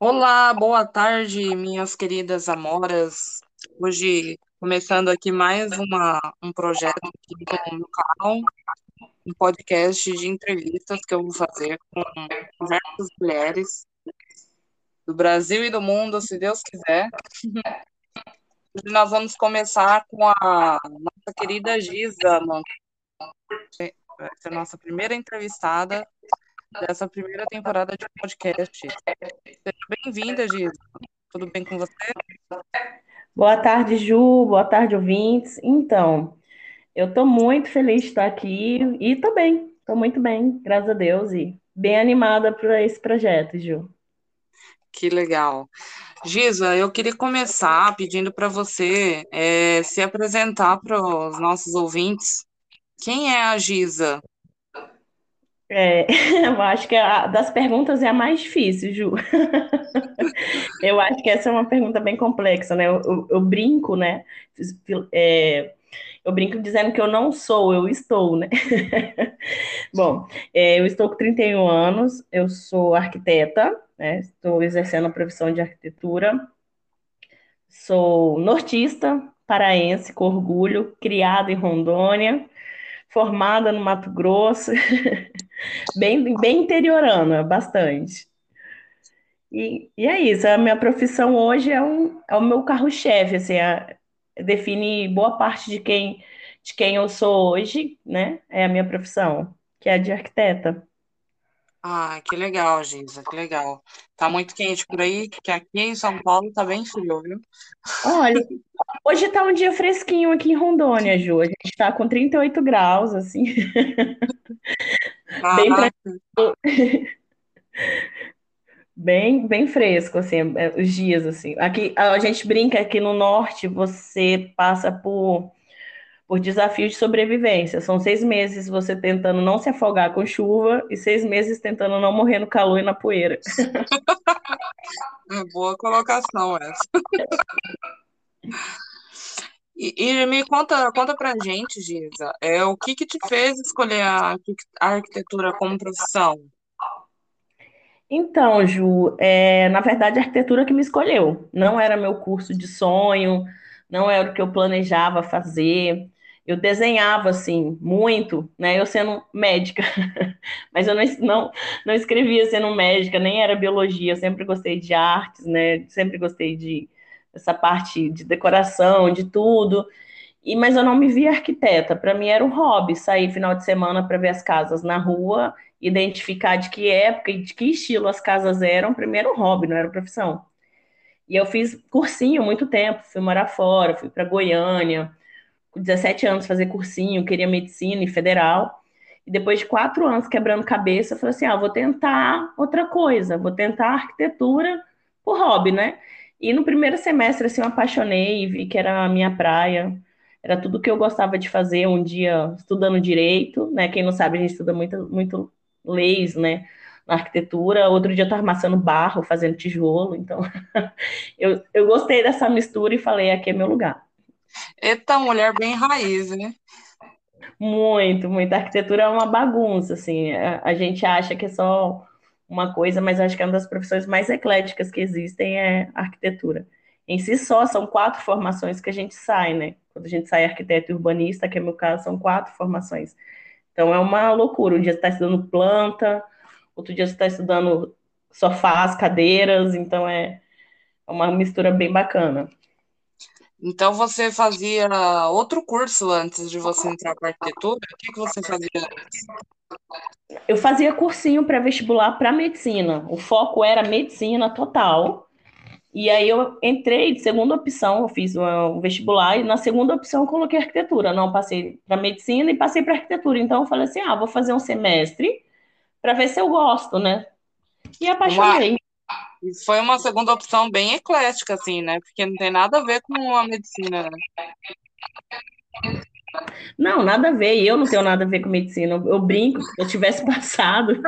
Olá, boa tarde, minhas queridas amoras. Hoje, começando aqui mais uma, um projeto aqui no canal, um podcast de entrevistas que eu vou fazer com diversas mulheres do Brasil e do mundo, se Deus quiser. Hoje nós vamos começar com a nossa querida Giza, vai ser a nossa primeira entrevistada dessa primeira temporada de podcast. Seja bem-vinda, Giza. Tudo bem com você? Boa tarde, Ju. Boa tarde, ouvintes. Então, eu estou muito feliz de estar aqui e estou bem, estou muito bem, graças a Deus, e bem animada para esse projeto, Ju. Que legal. Giza, eu queria começar pedindo para você é, se apresentar para os nossos ouvintes. Quem é a Giza? É, eu acho que a, das perguntas é a mais difícil, Ju. eu acho que essa é uma pergunta bem complexa, né? Eu, eu, eu brinco, né? É, eu brinco dizendo que eu não sou, eu estou, né? Bom, é, eu estou com 31 anos, eu sou arquiteta, né? Estou exercendo a profissão de arquitetura. Sou nortista, paraense, com orgulho, criada em Rondônia formada no Mato Grosso, bem, bem interiorana, bastante. E, e é isso, a minha profissão hoje é, um, é o meu carro-chefe, assim, é, define boa parte de quem, de quem eu sou hoje, né? É a minha profissão, que é a de arquiteta. Ah, que legal, Giza, que legal. Tá muito quente por aí, que aqui em São Paulo tá bem frio, viu? Olha, hoje tá um dia fresquinho aqui em Rondônia, Ju. A gente tá com 38 graus, assim. Bem tranquilo. Bem, bem fresco, assim, é, os dias, assim. Aqui, a gente brinca que no norte você passa por por desafios de sobrevivência. São seis meses você tentando não se afogar com chuva e seis meses tentando não morrer no calor e na poeira. Boa colocação essa. E, e, me conta, conta pra gente, Giza, é, o que que te fez escolher a, a arquitetura como profissão? Então, Ju, é, na verdade, a arquitetura que me escolheu. Não era meu curso de sonho, não era o que eu planejava fazer eu desenhava assim muito, né? Eu sendo médica, mas eu não, não, não escrevia sendo médica, nem era biologia. Eu sempre gostei de artes, né? Sempre gostei de essa parte de decoração, de tudo. E mas eu não me via arquiteta. Para mim era um hobby sair final de semana para ver as casas na rua, identificar de que época e de que estilo as casas eram. Primeiro um hobby, não era profissão. E eu fiz cursinho muito tempo, fui morar fora, fui para Goiânia com 17 anos fazer cursinho, queria medicina e federal. E depois de quatro anos quebrando cabeça, eu falei assim: ah, vou tentar outra coisa, vou tentar arquitetura por hobby, né? E no primeiro semestre, assim, eu apaixonei, vi que era a minha praia, era tudo que eu gostava de fazer um dia estudando direito, né? Quem não sabe, a gente estuda muito, muito leis, né? Na arquitetura, outro dia eu estava amassando barro, fazendo tijolo, então eu, eu gostei dessa mistura e falei: aqui é meu lugar. Eita, mulher bem raiz, né? Muito, muito. A arquitetura é uma bagunça, assim. A, a, gente acha que é só uma coisa, mas acho que é uma das profissões mais ecléticas que existem é arquitetura. Em si só, são quatro formações que a gente sai, né? Quando a gente sai arquiteto e urbanista, que é meu caso, são quatro formações. Então é uma loucura. Um dia você está estudando planta, outro dia você está estudando sofás, cadeiras, então é uma mistura bem bacana. Então você fazia outro curso antes de você entrar para arquitetura? O que, que você fazia antes? Eu fazia cursinho pré-vestibular para medicina. O foco era medicina total. E aí eu entrei de segunda opção, eu fiz um vestibular e na segunda opção eu coloquei arquitetura. Não passei para medicina e passei para arquitetura. Então eu falei assim: "Ah, vou fazer um semestre para ver se eu gosto, né?" E apaixonei. E foi uma segunda opção bem eclética, assim, né? Porque não tem nada a ver com a medicina, né? Não, nada a ver. E eu não tenho nada a ver com medicina. Eu brinco, se eu tivesse passado,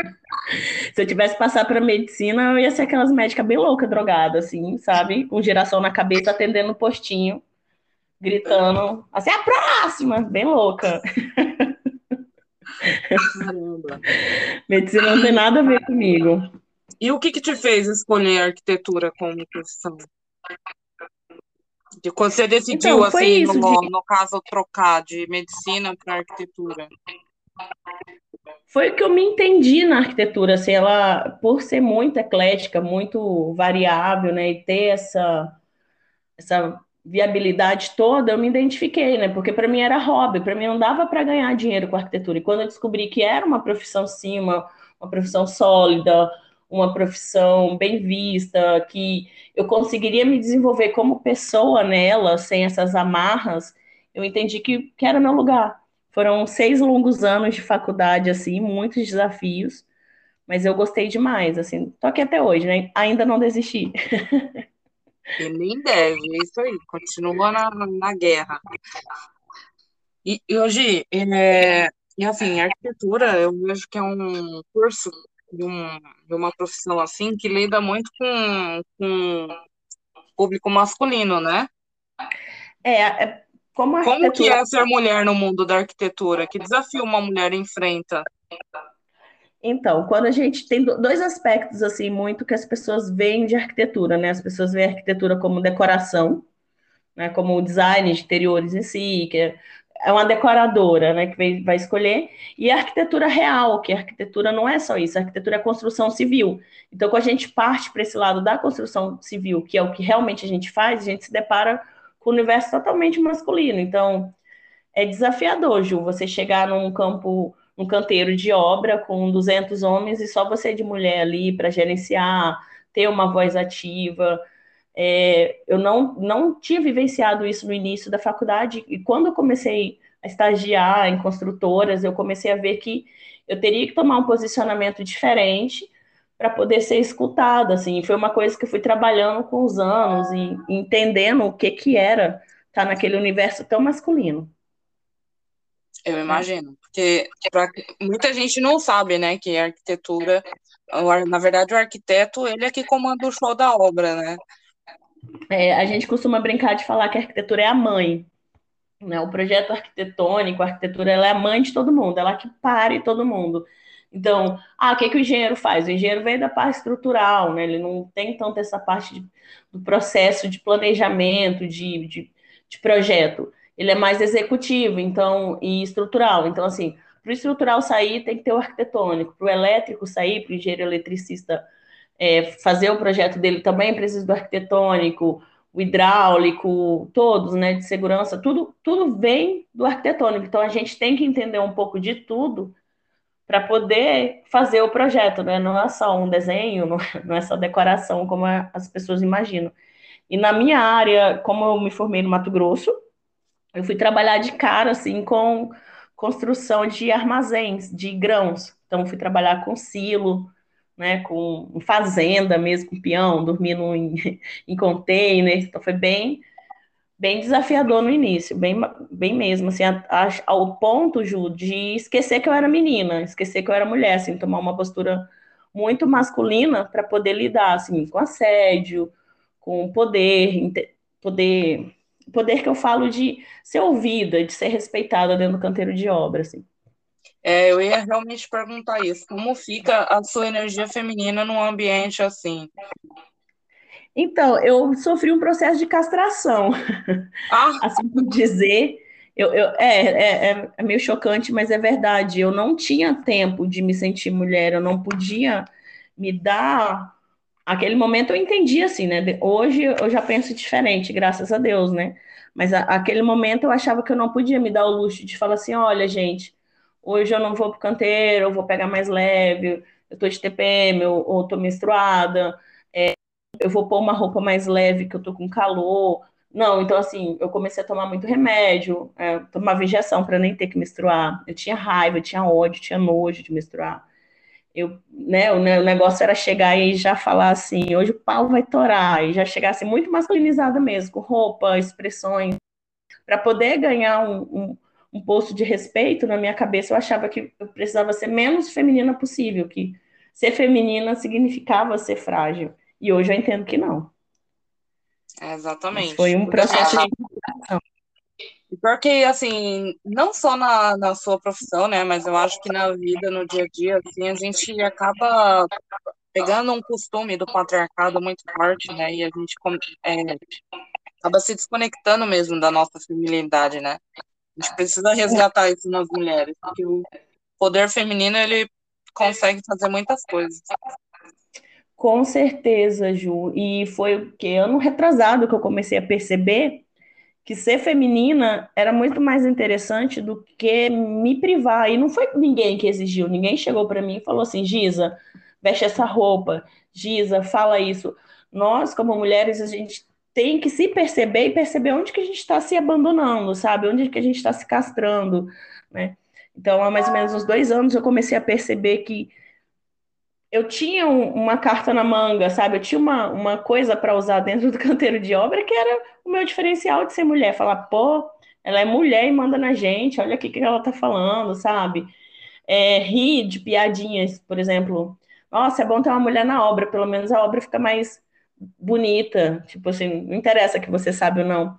se eu tivesse passado para medicina, eu ia ser aquelas médicas bem loucas, drogadas, assim, sabe? Com giração na cabeça, atendendo no postinho, gritando, assim, a próxima! Bem louca. Caramba. Medicina não tem nada a ver comigo. E o que, que te fez escolher arquitetura como profissão? De quando você decidiu, Então, assim, isso, no, de- no caso, trocar de medicina para arquitetura? foi o que eu me entendi na arquitetura, assim, ela, por ser muito eclética, muito variável, né, e ter essa, essa viabilidade toda, eu me identifiquei, né, porque para mim era hobby, para mim não dava para ganhar dinheiro com arquitetura, e quando eu descobri que era uma profissão, sim, uma, uma profissão sólida, uma profissão bem vista, que eu conseguiria me desenvolver como pessoa nela, sem essas amarras, eu entendi que, que era meu lugar. Foram seis longos anos de faculdade, assim, muitos desafios, mas eu gostei demais, assim, tô aqui até hoje, né? Ainda não desisti. E nem deve, é isso aí, continua na, na guerra. E, e hoje, é, e assim, arquitetura, eu vejo que é um curso de, um, de uma profissão assim que lida muito com, com público masculino, né? É, é como a Como que arquitetura. é ser mulher no mundo da arquitetura? Que desafio uma mulher enfrenta? Então, quando a gente tem do- dois aspectos, assim, muito que as pessoas veem de arquitetura, né? As pessoas veem a arquitetura como decoração, né? Como o design de interiores em si, que é é uma decoradora, né? Que vai, escolher, e a arquitetura real, que a arquitetura não é só isso, a arquitetura é construção civil. Então, quando a gente parte para esse lado da construção civil, que é o que realmente a gente faz, a gente se depara com um universo totalmente masculino. Então, é desafiador, Ju, você chegar num campo, num canteiro de obra com 200 homens e só você de mulher ali para gerenciar, ter uma voz ativa. É, eu não, não tinha vivenciado isso no início da faculdade, e quando eu comecei a estagiar em construtoras, eu comecei a ver que eu teria que tomar um posicionamento diferente para poder ser escutada, assim, foi uma coisa que eu fui trabalhando com os anos e entendendo o que que era estar naquele universo tão masculino, Eu imagino, porque pra, muita gente não sabe, né, que a arquitetura, na verdade, o arquiteto, ele é que comanda o show da obra, né? É, a gente costuma brincar de falar que a arquitetura é a mãe, né? O projeto arquitetônico, a arquitetura, ela é a mãe de todo mundo, ela que pare todo mundo. Então, ah, o que que o engenheiro faz? O engenheiro vem da parte estrutural, né? Ele não tem tanto essa parte de, do processo de planejamento, de, de, de projeto. Ele é mais executivo, então, e estrutural. Então, assim, para o estrutural sair, tem que ter o arquitetônico. Para o elétrico sair, para o engenheiro eletricista é, fazer o projeto dele também precisa do arquitetônico, o hidráulico, todos, né, de segurança, tudo, tudo vem do arquitetônico. Então a gente tem que entender um pouco de tudo para poder fazer o projeto, né? Não é só um desenho, não, não é só decoração como as pessoas imaginam. E na minha área, como eu me formei no Mato Grosso, eu fui trabalhar de cara assim com construção de armazéns de grãos. Então fui trabalhar com silo, né, com fazenda mesmo, com peão, dormindo em, em container. Então foi bem bem desafiador no início, bem, bem mesmo, assim, a, a, ao ponto, Ju, de esquecer que eu era menina, esquecer que eu era mulher, assim, tomar uma postura muito masculina para poder lidar, assim, com assédio, com poder, poder, poder que eu falo de ser ouvida, de ser respeitada dentro do canteiro de obra, assim. É, eu ia realmente perguntar isso. Como fica a sua energia feminina num ambiente assim? Então, eu sofri um processo de castração, Ah, assim por dizer. Eu, eu, é, é, é meio chocante, mas é verdade. Eu não tinha tempo de me sentir mulher, eu não podia me dar. Aquele momento eu entendi assim, né? Hoje eu já penso diferente, graças a Deus, né? Mas a, aquele momento eu achava que eu não podia me dar o luxo de falar assim: olha, gente, hoje eu não vou pro canteiro, eu vou pegar mais leve, eu tô de TPM, ou, ou tô menstruada. É, eu vou pôr uma roupa mais leve que eu tô com calor. Não, então assim, eu comecei a tomar muito remédio, é, tomava injeção para nem ter que menstruar. Eu tinha raiva, eu tinha ódio, tinha nojo de menstruar. Eu, né, o negócio era chegar e já falar assim, hoje o pau vai torar, e já chegar assim, muito masculinizada mesmo, com roupa, expressões, para poder ganhar um, um, um posto de respeito na minha cabeça, eu achava que eu precisava ser menos feminina possível, que ser feminina significava ser frágil. E hoje eu entendo que não. é, exatamente. Mas foi um processo assim, de Porque, assim, não só na, na sua profissão, né, mas eu acho que na vida, no dia a dia, assim, a gente acaba pegando um costume do patriarcado muito forte, né? E a gente é, acaba se desconectando mesmo da nossa feminilidade, né? A gente precisa resgatar isso nas mulheres, porque o poder feminino ele consegue fazer muitas coisas. Com certeza, Ju. E foi o que ano retrasado que eu comecei a perceber que ser feminina era muito mais interessante do que me privar. E não foi ninguém que exigiu, ninguém chegou para mim e falou assim: Giza, veste essa roupa, Giza, fala isso. Nós, como mulheres, a gente tem que se perceber e perceber onde que a gente está se abandonando, sabe? Onde que a gente está se castrando, né? Então, há mais ou menos uns dois anos eu comecei a perceber que eu tinha um, uma carta na manga, sabe? Eu tinha uma, uma coisa para usar dentro do canteiro de obra que era o meu diferencial de ser mulher. Falar, pô, ela é mulher e manda na gente, olha o que ela tá falando, sabe? É, rir de piadinhas, por exemplo. Nossa, é bom ter uma mulher na obra, pelo menos a obra fica mais bonita. Tipo assim, não interessa que você sabe ou não.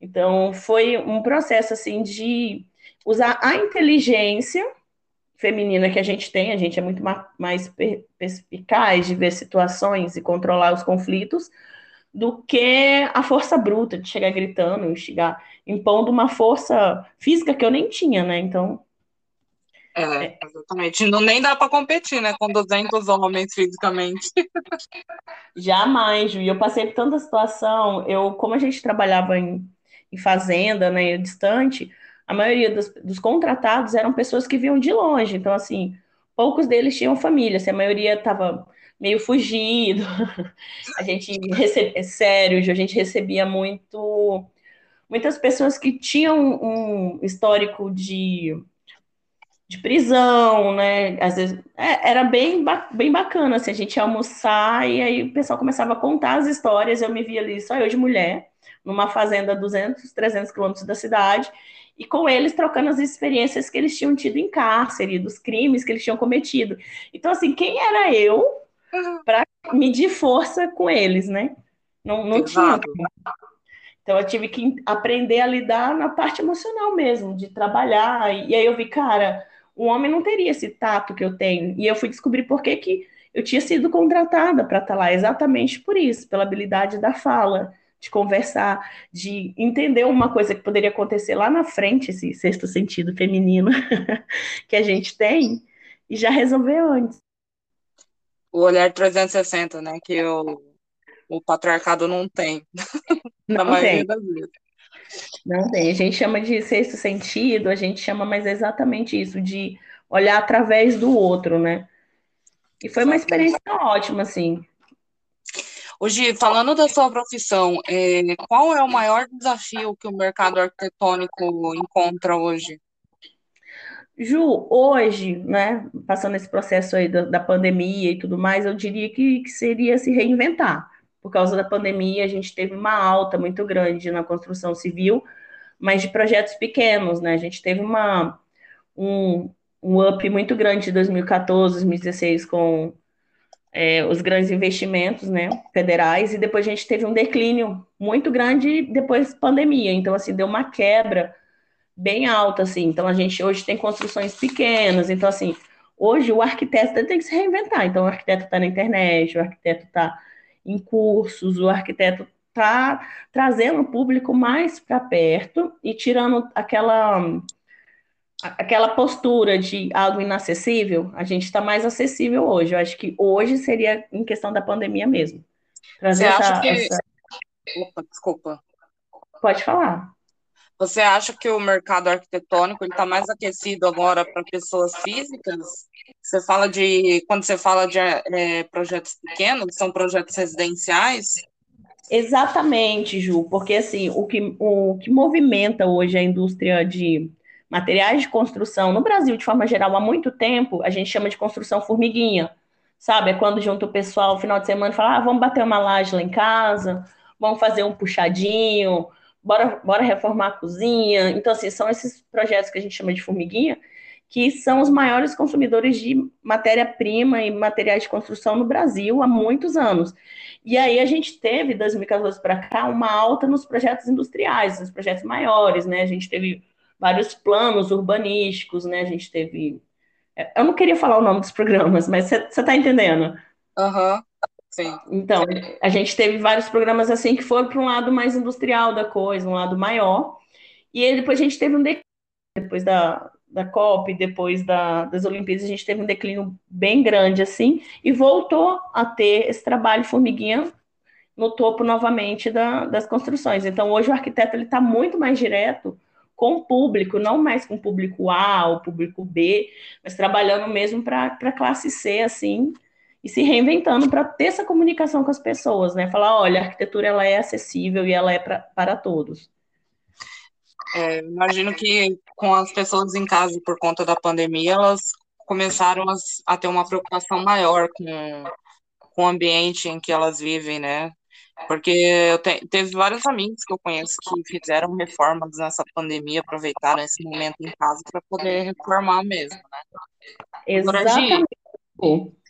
Então, foi um processo, assim, de usar a inteligência feminina que a gente tem, a gente é muito mais perspicaz de ver situações e controlar os conflitos, do que a força bruta de chegar gritando, chegar impondo uma força física que eu nem tinha, né? Então. É, exatamente. Não, nem dá para competir, né? Com 200 homens fisicamente. Jamais, Ju. E eu passei por tanta situação. Eu, como a gente trabalhava em, em fazenda, né, distante, a maioria dos, dos, contratados eram pessoas que vinham de longe. Então, assim, poucos deles tinham família. Assim, a maioria estava meio fugido. a gente recebia, é sério, a gente recebia muito muitas pessoas que tinham um histórico de, de prisão, né? Às vezes é, era bem, bem bacana assim, a gente ia almoçar e aí o pessoal começava a contar as histórias. Eu me via ali só eu de mulher, numa fazenda a 200, 300 quilômetros da cidade e com eles trocando as experiências que eles tinham tido em cárcere, dos crimes que eles tinham cometido. Então, assim, quem era eu uhum. para medir força com eles, né? Não, não tinha. Então, eu tive que aprender a lidar na parte emocional mesmo, de trabalhar. E aí eu vi, cara, o homem não teria esse tato que eu tenho. E eu fui descobrir por que, que eu tinha sido contratada para estar lá, exatamente por isso, pela habilidade da fala de conversar, de entender uma coisa que poderia acontecer lá na frente, esse sexto sentido feminino que a gente tem, e já resolver antes. O olhar 360, né? Que o, o patriarcado não tem. Não tem. Não tem. A gente chama de sexto sentido, a gente chama, mas é exatamente isso, de olhar através do outro, né? E foi uma experiência ótima, assim. Hoje, falando da sua profissão, é, qual é o maior desafio que o mercado arquitetônico encontra hoje? Ju, hoje, né, passando esse processo aí da, da pandemia e tudo mais, eu diria que, que, seria se reinventar. Por causa da pandemia, a gente teve uma alta muito grande na construção civil, mas de projetos pequenos, né? A gente teve uma, um, um up muito grande de 2014, 2016 com é, os grandes investimentos né, federais, e depois a gente teve um declínio muito grande depois da pandemia. Então, assim, deu uma quebra bem alta, assim. Então, a gente hoje tem construções pequenas. Então, assim, hoje o arquiteto tem que se reinventar. Então, o arquiteto está na internet, o arquiteto está em cursos, o arquiteto está trazendo o público mais para perto e tirando aquela aquela postura de algo inacessível, a gente está mais acessível hoje. Eu acho que hoje seria em questão da pandemia mesmo. Trazer Você acha essa, que... Essa... Opa, desculpa. Pode falar. Você acha que o mercado arquitetônico está mais aquecido agora para pessoas físicas? Você fala de quando você fala de é, projetos pequenos, são projetos residenciais? Exatamente, Ju, porque assim o que, o que movimenta hoje a indústria de materiais de construção no Brasil, de forma geral, há muito tempo, a gente chama de construção formiguinha, sabe? É quando junta o pessoal no final de semana e fala, ah, vamos bater uma laje lá em casa, vamos fazer um puxadinho, bora, bora reformar a cozinha. Então, assim, são esses projetos que a gente chama de formiguinha, que são os maiores consumidores de matéria-prima e materiais de construção no Brasil há muitos anos. E aí a gente teve, 2014 para cá, uma alta nos projetos industriais, nos projetos maiores, né? A gente teve vários planos urbanísticos, né? A gente teve. É, eu não queria falar o nome dos programas, mas você está entendendo. Aham, uhum. sim. Então, a gente teve vários programas assim que foram para um lado mais industrial da coisa, um lado maior. E aí, depois a gente teve um declínio, depois da, da COP, depois da, das Olimpíadas, a gente teve um declínio bem grande assim, e voltou a ter esse trabalho formiguinha no topo novamente da, das construções. Então, hoje o arquiteto ele está muito mais direto com o público, não mais com o público A ou público B, mas trabalhando mesmo para a classe C, assim, e se reinventando para ter essa comunicação com as pessoas, né? Falar, olha, a arquitetura ela é acessível e ela é pra, para todos. É, imagino que com as pessoas em casa por conta da pandemia, elas começaram a, a ter uma preocupação maior com, com o ambiente em que elas vivem, né? Porque eu te, teve vários amigos que eu conheço que fizeram reformas nessa pandemia, aproveitaram esse momento em casa para poder reformar mesmo, né? Exatamente.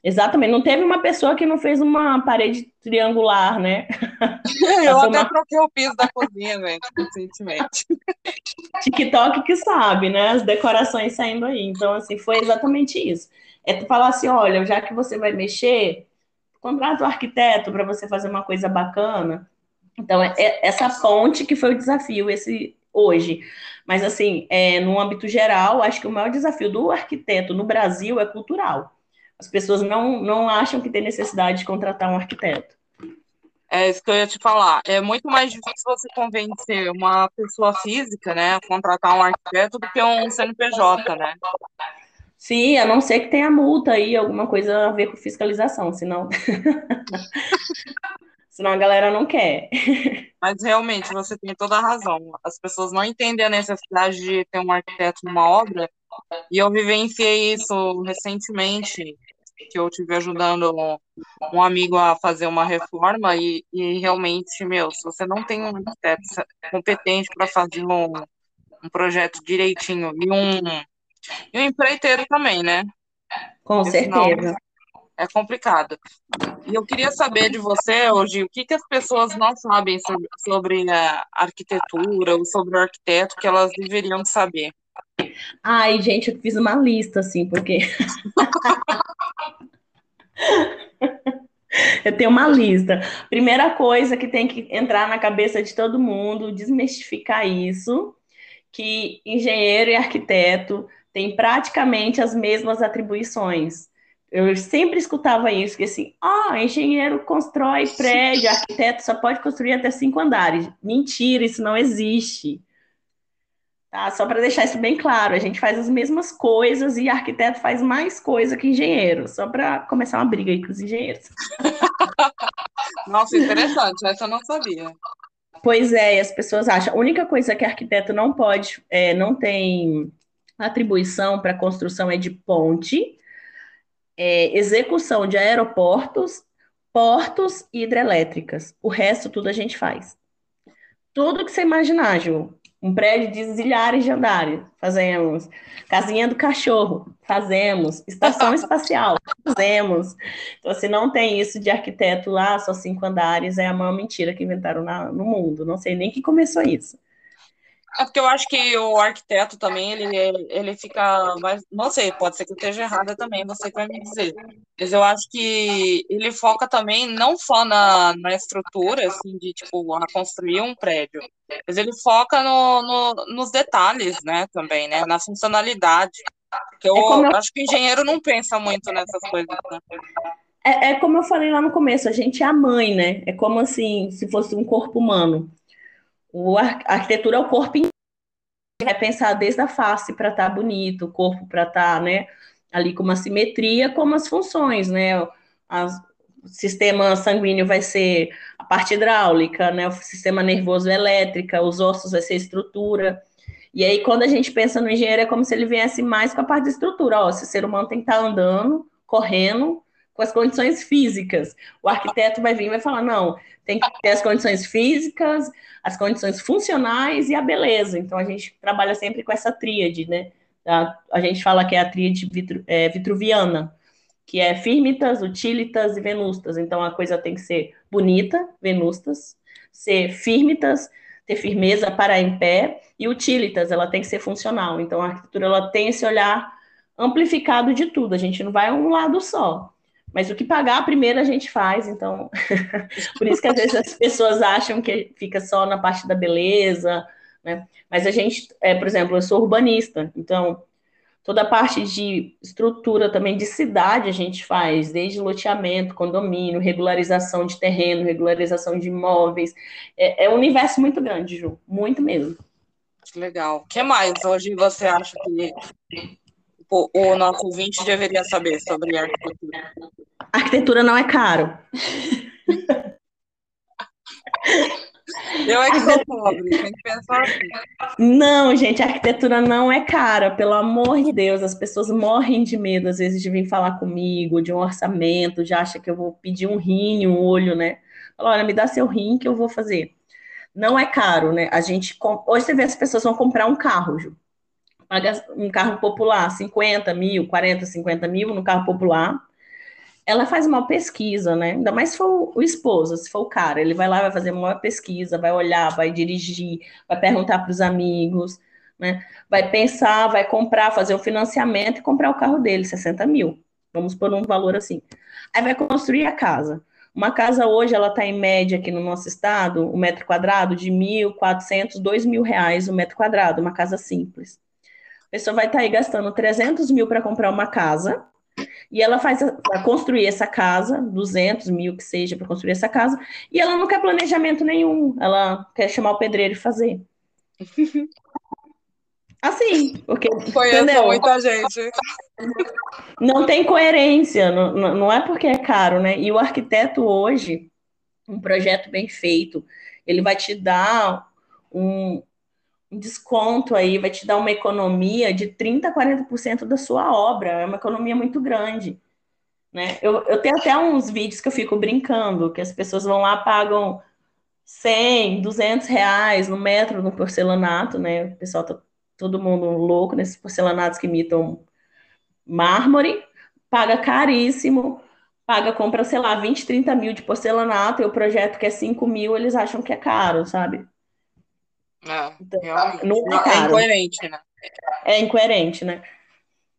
Exatamente. Não teve uma pessoa que não fez uma parede triangular, né? eu até uma... troquei o piso da cozinha, gente, recentemente. TikTok que sabe, né? As decorações saindo aí. Então, assim, foi exatamente isso. É tu falar assim, olha, já que você vai mexer, contrata o arquiteto para você fazer uma coisa bacana. Então, é, é essa ponte que foi o desafio esse hoje. Mas, assim, é, no âmbito geral, acho que o maior desafio do arquiteto no Brasil é cultural. As pessoas não, não acham que tem necessidade de contratar um arquiteto. É isso que eu ia te falar. É muito mais difícil você convencer uma pessoa física, né, a contratar um arquiteto do que um CNPJ, né? Sim, a não ser que tenha multa aí, alguma coisa a ver com fiscalização, senão. senão a galera não quer. Mas realmente, você tem toda a razão. As pessoas não entendem a necessidade de ter um arquiteto numa obra, e eu vivenciei isso recentemente, que eu tive ajudando um amigo a fazer uma reforma, e, e realmente, meu, se você não tem um arquiteto competente para fazer um, um projeto direitinho e um e o empreiteiro também, né? Com Porque certeza. É complicado. E eu queria saber de você hoje o que, que as pessoas não sabem sobre, sobre a arquitetura ou sobre o arquiteto que elas deveriam saber. Ai, gente, eu fiz uma lista, assim, porque. eu tenho uma lista. Primeira coisa que tem que entrar na cabeça de todo mundo, desmistificar isso, que engenheiro e arquiteto tem praticamente as mesmas atribuições. Eu sempre escutava isso, que assim, ah, engenheiro constrói prédio, arquiteto só pode construir até cinco andares. Mentira, isso não existe. Tá? Só para deixar isso bem claro, a gente faz as mesmas coisas e arquiteto faz mais coisa que engenheiro, só para começar uma briga aí com os engenheiros. Nossa, interessante, essa eu não sabia. Pois é, as pessoas acham. A única coisa que arquiteto não pode, é, não tem atribuição para construção é de ponte, é, execução de aeroportos, portos e hidrelétricas. O resto tudo a gente faz. Tudo que você imaginar, Ju. Um prédio de zilhares de andares, fazemos. Casinha do cachorro, fazemos. Estação espacial, fazemos. Então, se não tem isso de arquiteto lá, só cinco andares, é a maior mentira que inventaram na, no mundo. Não sei nem que começou isso. É porque eu acho que o arquiteto também, ele, ele fica mais. Não sei, pode ser que eu esteja errada também, você vai me dizer. Mas eu acho que ele foca também não só na, na estrutura, assim, de tipo, a construir um prédio, mas ele foca no, no, nos detalhes, né, também, né? Na funcionalidade. Porque eu, é eu acho que o engenheiro não pensa muito nessas coisas, né? É, é como eu falei lá no começo, a gente é a mãe, né? É como assim, se fosse um corpo humano. O, a arquitetura é o corpo inteiro. É pensar desde a face para estar tá bonito, o corpo para estar, tá, né, ali com uma simetria, como as funções, né? As, o sistema sanguíneo vai ser a parte hidráulica, né? O sistema nervoso elétrica, os ossos vai ser estrutura. E aí, quando a gente pensa no engenheiro, é como se ele viesse mais com a parte de estrutura. Ó, se o ser humano tem que estar tá andando, correndo, com as condições físicas. O arquiteto vai vir e vai falar: não, tem que ter as condições físicas, as condições funcionais e a beleza. Então a gente trabalha sempre com essa tríade, né? A, a gente fala que é a tríade vitru, é, vitruviana, que é firmitas, utilitas e venustas. Então a coisa tem que ser bonita, venustas, ser firmitas, ter firmeza, parar em pé, e utilitas, ela tem que ser funcional. Então a arquitetura ela tem esse olhar amplificado de tudo. A gente não vai a um lado só. Mas o que pagar primeiro a gente faz, então. Por isso que às vezes as pessoas acham que fica só na parte da beleza, né? Mas a gente, é, por exemplo, eu sou urbanista, então toda a parte de estrutura também de cidade a gente faz, desde loteamento, condomínio, regularização de terreno, regularização de imóveis. É, é um universo muito grande, Ju, muito mesmo. Legal. O que mais hoje você acha que o, o nosso ouvinte deveria saber sobre arquitetura? Arquitetura não é caro. Eu é que sou pobre, tem que pensar assim. Não, gente, a arquitetura não é cara, pelo amor de Deus. As pessoas morrem de medo, às vezes, de vir falar comigo, de um orçamento, já acha que eu vou pedir um rim, um olho, né? Fala, olha, me dá seu rim que eu vou fazer. Não é caro, né? A gente. Hoje você vê as pessoas vão comprar um carro, Ju. Um carro popular, 50 mil, 40, 50 mil no carro popular ela faz uma pesquisa, né? Ainda mais se for o esposo, se for o cara, ele vai lá, vai fazer uma pesquisa, vai olhar, vai dirigir, vai perguntar para os amigos, né? Vai pensar, vai comprar, fazer o financiamento e comprar o carro dele, 60 mil. Vamos por um valor assim. Aí vai construir a casa. Uma casa hoje, ela está em média aqui no nosso estado, um metro quadrado de 1.400, 2 mil reais o um metro quadrado, uma casa simples. A pessoa vai estar tá aí gastando 300 mil para comprar uma casa, e ela faz para construir essa casa, 200 mil que seja para construir essa casa, e ela não quer planejamento nenhum, ela quer chamar o pedreiro e fazer. Assim, porque. Conheço entendeu? muita gente. Não tem coerência, não, não é porque é caro, né? E o arquiteto hoje, um projeto bem feito, ele vai te dar um desconto aí, vai te dar uma economia de 30% a 40% da sua obra. É uma economia muito grande. Né? Eu, eu tenho até uns vídeos que eu fico brincando, que as pessoas vão lá, pagam 100, 200 reais no metro no porcelanato, né? O pessoal tá todo mundo louco nesses porcelanatos que imitam mármore, paga caríssimo, paga, compra, sei lá, 20, 30 mil de porcelanato, e o projeto que é 5 mil, eles acham que é caro, sabe? É, então. Não é, é incoerente, né? É incoerente, né?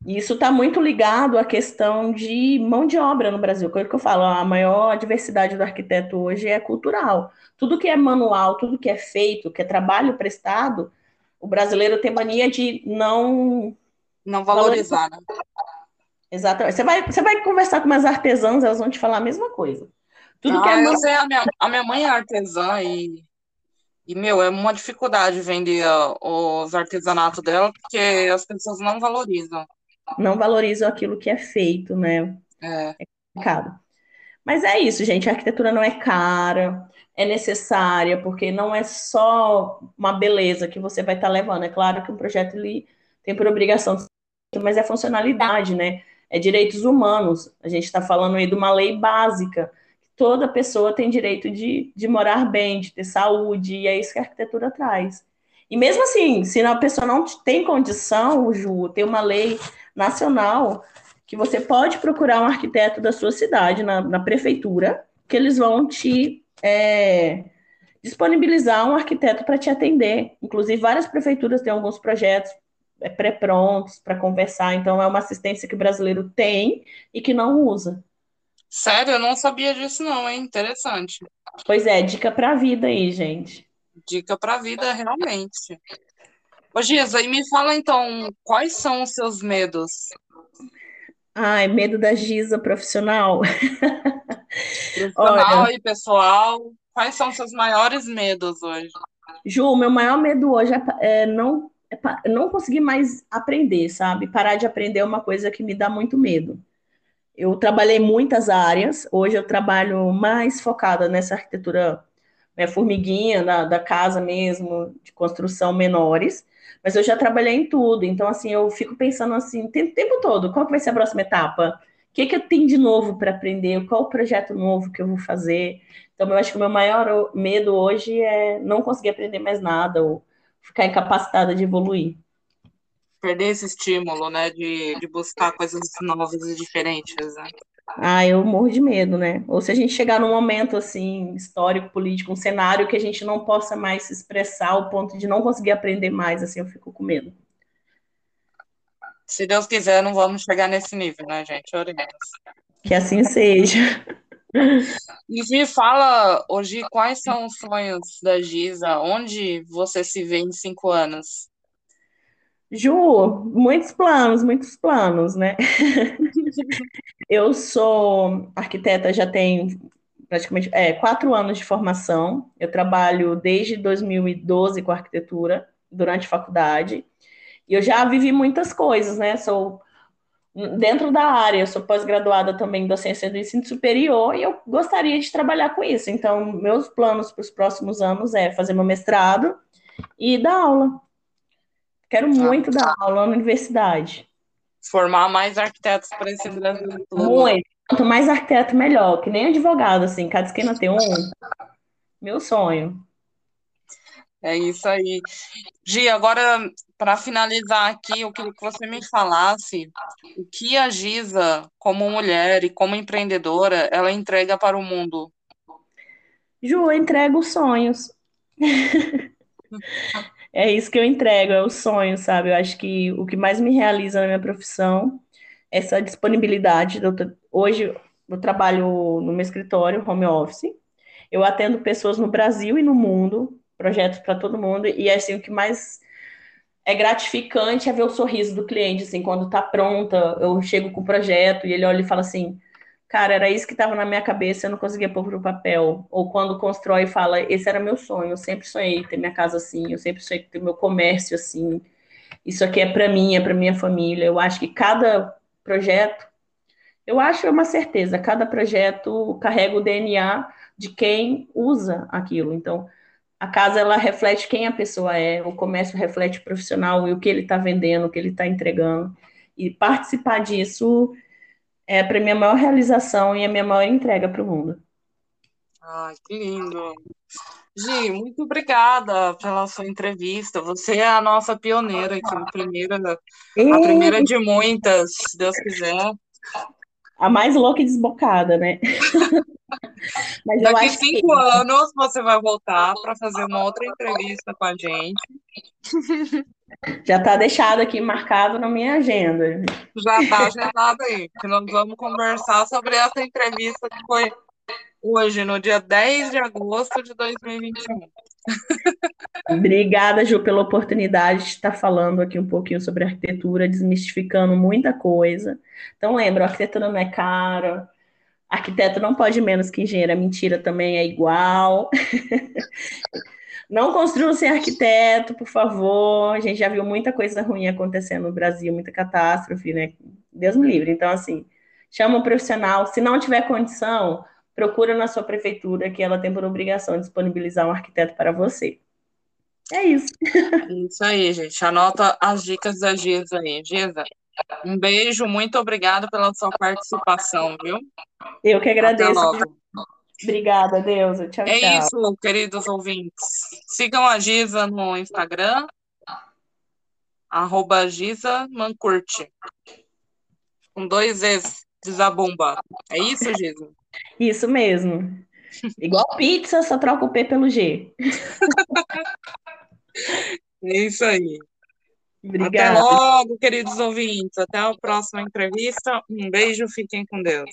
E isso está muito ligado à questão de mão de obra no Brasil. Coisa que eu falo, a maior diversidade do arquiteto hoje é cultural. Tudo que é manual, tudo que é feito, que é trabalho prestado, o brasileiro tem mania de não não valorizar. valorizar. Né? Exatamente. Você vai, você vai conversar com umas artesãs, elas vão te falar a mesma coisa. Tudo ah, que é sei, a minha, a minha mãe é artesã e e, meu, é uma dificuldade vender os artesanatos dela, porque as pessoas não valorizam. Não valorizam aquilo que é feito, né? É. É complicado. Mas é isso, gente. A arquitetura não é cara, é necessária, porque não é só uma beleza que você vai estar tá levando. É claro que um projeto ele tem por obrigação, mas é funcionalidade, né? É direitos humanos. A gente está falando aí de uma lei básica toda pessoa tem direito de, de morar bem, de ter saúde, e é isso que a arquitetura traz. E mesmo assim, se a pessoa não tem condição, Ju, tem uma lei nacional que você pode procurar um arquiteto da sua cidade, na, na prefeitura, que eles vão te é, disponibilizar um arquiteto para te atender. Inclusive, várias prefeituras têm alguns projetos é, pré-prontos para conversar, então é uma assistência que o brasileiro tem e que não usa. Sério, eu não sabia disso não, hein? Interessante. Pois é, dica pra vida aí, gente. Dica pra vida, realmente. Ô, Giza, e me fala então, quais são os seus medos? Ai, medo da Giza profissional. Profissional Olha, e pessoal, quais são os seus maiores medos hoje? Ju, meu maior medo hoje é, é não, é não conseguir mais aprender, sabe? Parar de aprender é uma coisa que me dá muito medo. Eu trabalhei muitas áreas, hoje eu trabalho mais focada nessa arquitetura né, formiguinha, da, da casa mesmo, de construção menores, mas eu já trabalhei em tudo, então assim, eu fico pensando assim, o tempo todo, qual que vai ser a próxima etapa? O que, que eu tenho de novo para aprender? Qual o projeto novo que eu vou fazer? Então, eu acho que o meu maior medo hoje é não conseguir aprender mais nada ou ficar incapacitada de evoluir perder esse estímulo, né, de, de buscar coisas novas e diferentes, né? Ah, eu morro de medo, né? Ou se a gente chegar num momento assim, histórico, político, um cenário que a gente não possa mais se expressar ao ponto de não conseguir aprender mais, assim, eu fico com medo. Se Deus quiser, não vamos chegar nesse nível, né, gente? Oremos. Que assim seja. E me fala hoje quais são os sonhos da Giza? Onde você se vê em cinco anos? Ju, muitos planos, muitos planos, né? Eu sou arquiteta, já tenho praticamente é, quatro anos de formação. Eu trabalho desde 2012 com arquitetura, durante a faculdade. E eu já vivi muitas coisas, né? Sou dentro da área, sou pós-graduada também em docência do ensino superior e eu gostaria de trabalhar com isso. Então, meus planos para os próximos anos é fazer meu mestrado e dar aula. Quero ah. muito ah. dar aula na universidade. Formar mais arquitetos para esse Brasil todo. Muito. Quanto mais arquiteto, melhor. Que nem advogado, assim. Cada esquina tem um. Meu sonho. É isso aí. Gi, agora, para finalizar aqui, eu queria que você me falasse o que a Giza, como mulher e como empreendedora, ela entrega para o mundo. Ju, eu entrego sonhos. é isso que eu entrego, é o sonho, sabe? Eu acho que o que mais me realiza na minha profissão é essa disponibilidade. Hoje eu trabalho no meu escritório, home office. Eu atendo pessoas no Brasil e no mundo, projetos para todo mundo, e assim, o que mais é gratificante é ver o sorriso do cliente, assim, quando está pronta, eu chego com o projeto e ele olha e fala assim, cara, era isso que estava na minha cabeça, eu não conseguia pôr para o papel. Ou quando constrói e fala, esse era meu sonho, eu sempre sonhei ter minha casa assim, eu sempre sonhei ter meu comércio assim. Isso aqui é para mim, é para minha família. Eu acho que cada projeto, eu acho é uma certeza, cada projeto carrega o DNA de quem usa aquilo. Então, a casa ela reflete quem a pessoa é, o comércio reflete o profissional e o que ele está vendendo, o que ele está entregando. E participar disso é para mim a maior realização e a minha maior entrega para o mundo. Ai, que lindo. Gi, muito obrigada pela sua entrevista. Você é a nossa pioneira aqui, a primeira, a primeira de muitas, se Deus quiser. A mais louca e desbocada, né? Mas Daqui cinco que... anos você vai voltar para fazer uma outra entrevista com a gente. Já está deixado aqui marcado na minha agenda. Já está agendado aí, que nós vamos conversar sobre essa entrevista que foi hoje, no dia 10 de agosto de 2021. Obrigada, Ju, pela oportunidade de estar falando aqui um pouquinho sobre arquitetura, desmistificando muita coisa. Então, lembra, a arquitetura não é cara, Arquiteto não pode menos que engenheiro, a mentira também é igual. não construam sem arquiteto, por favor. A gente já viu muita coisa ruim acontecendo no Brasil, muita catástrofe, né? Deus me livre. Então, assim, chama um profissional. Se não tiver condição, procura na sua prefeitura, que ela tem por obrigação disponibilizar um arquiteto para você. É isso. Isso aí, gente. Anota as dicas da Giza aí. Giza, um beijo, muito obrigada pela sua participação, viu? Eu que agradeço. Obrigada, Deus. Tchau, é tchau. Isso, queridos ouvintes. Sigam a Giza no Instagram, arroba Giza Mancurte. Com dois Es de Zabumba. É isso, Giza? Isso mesmo. Igual pizza, só troca o P pelo G. é isso aí. Obrigada. Até logo, queridos ouvintes. Até a próxima entrevista. Um beijo, fiquem com Deus.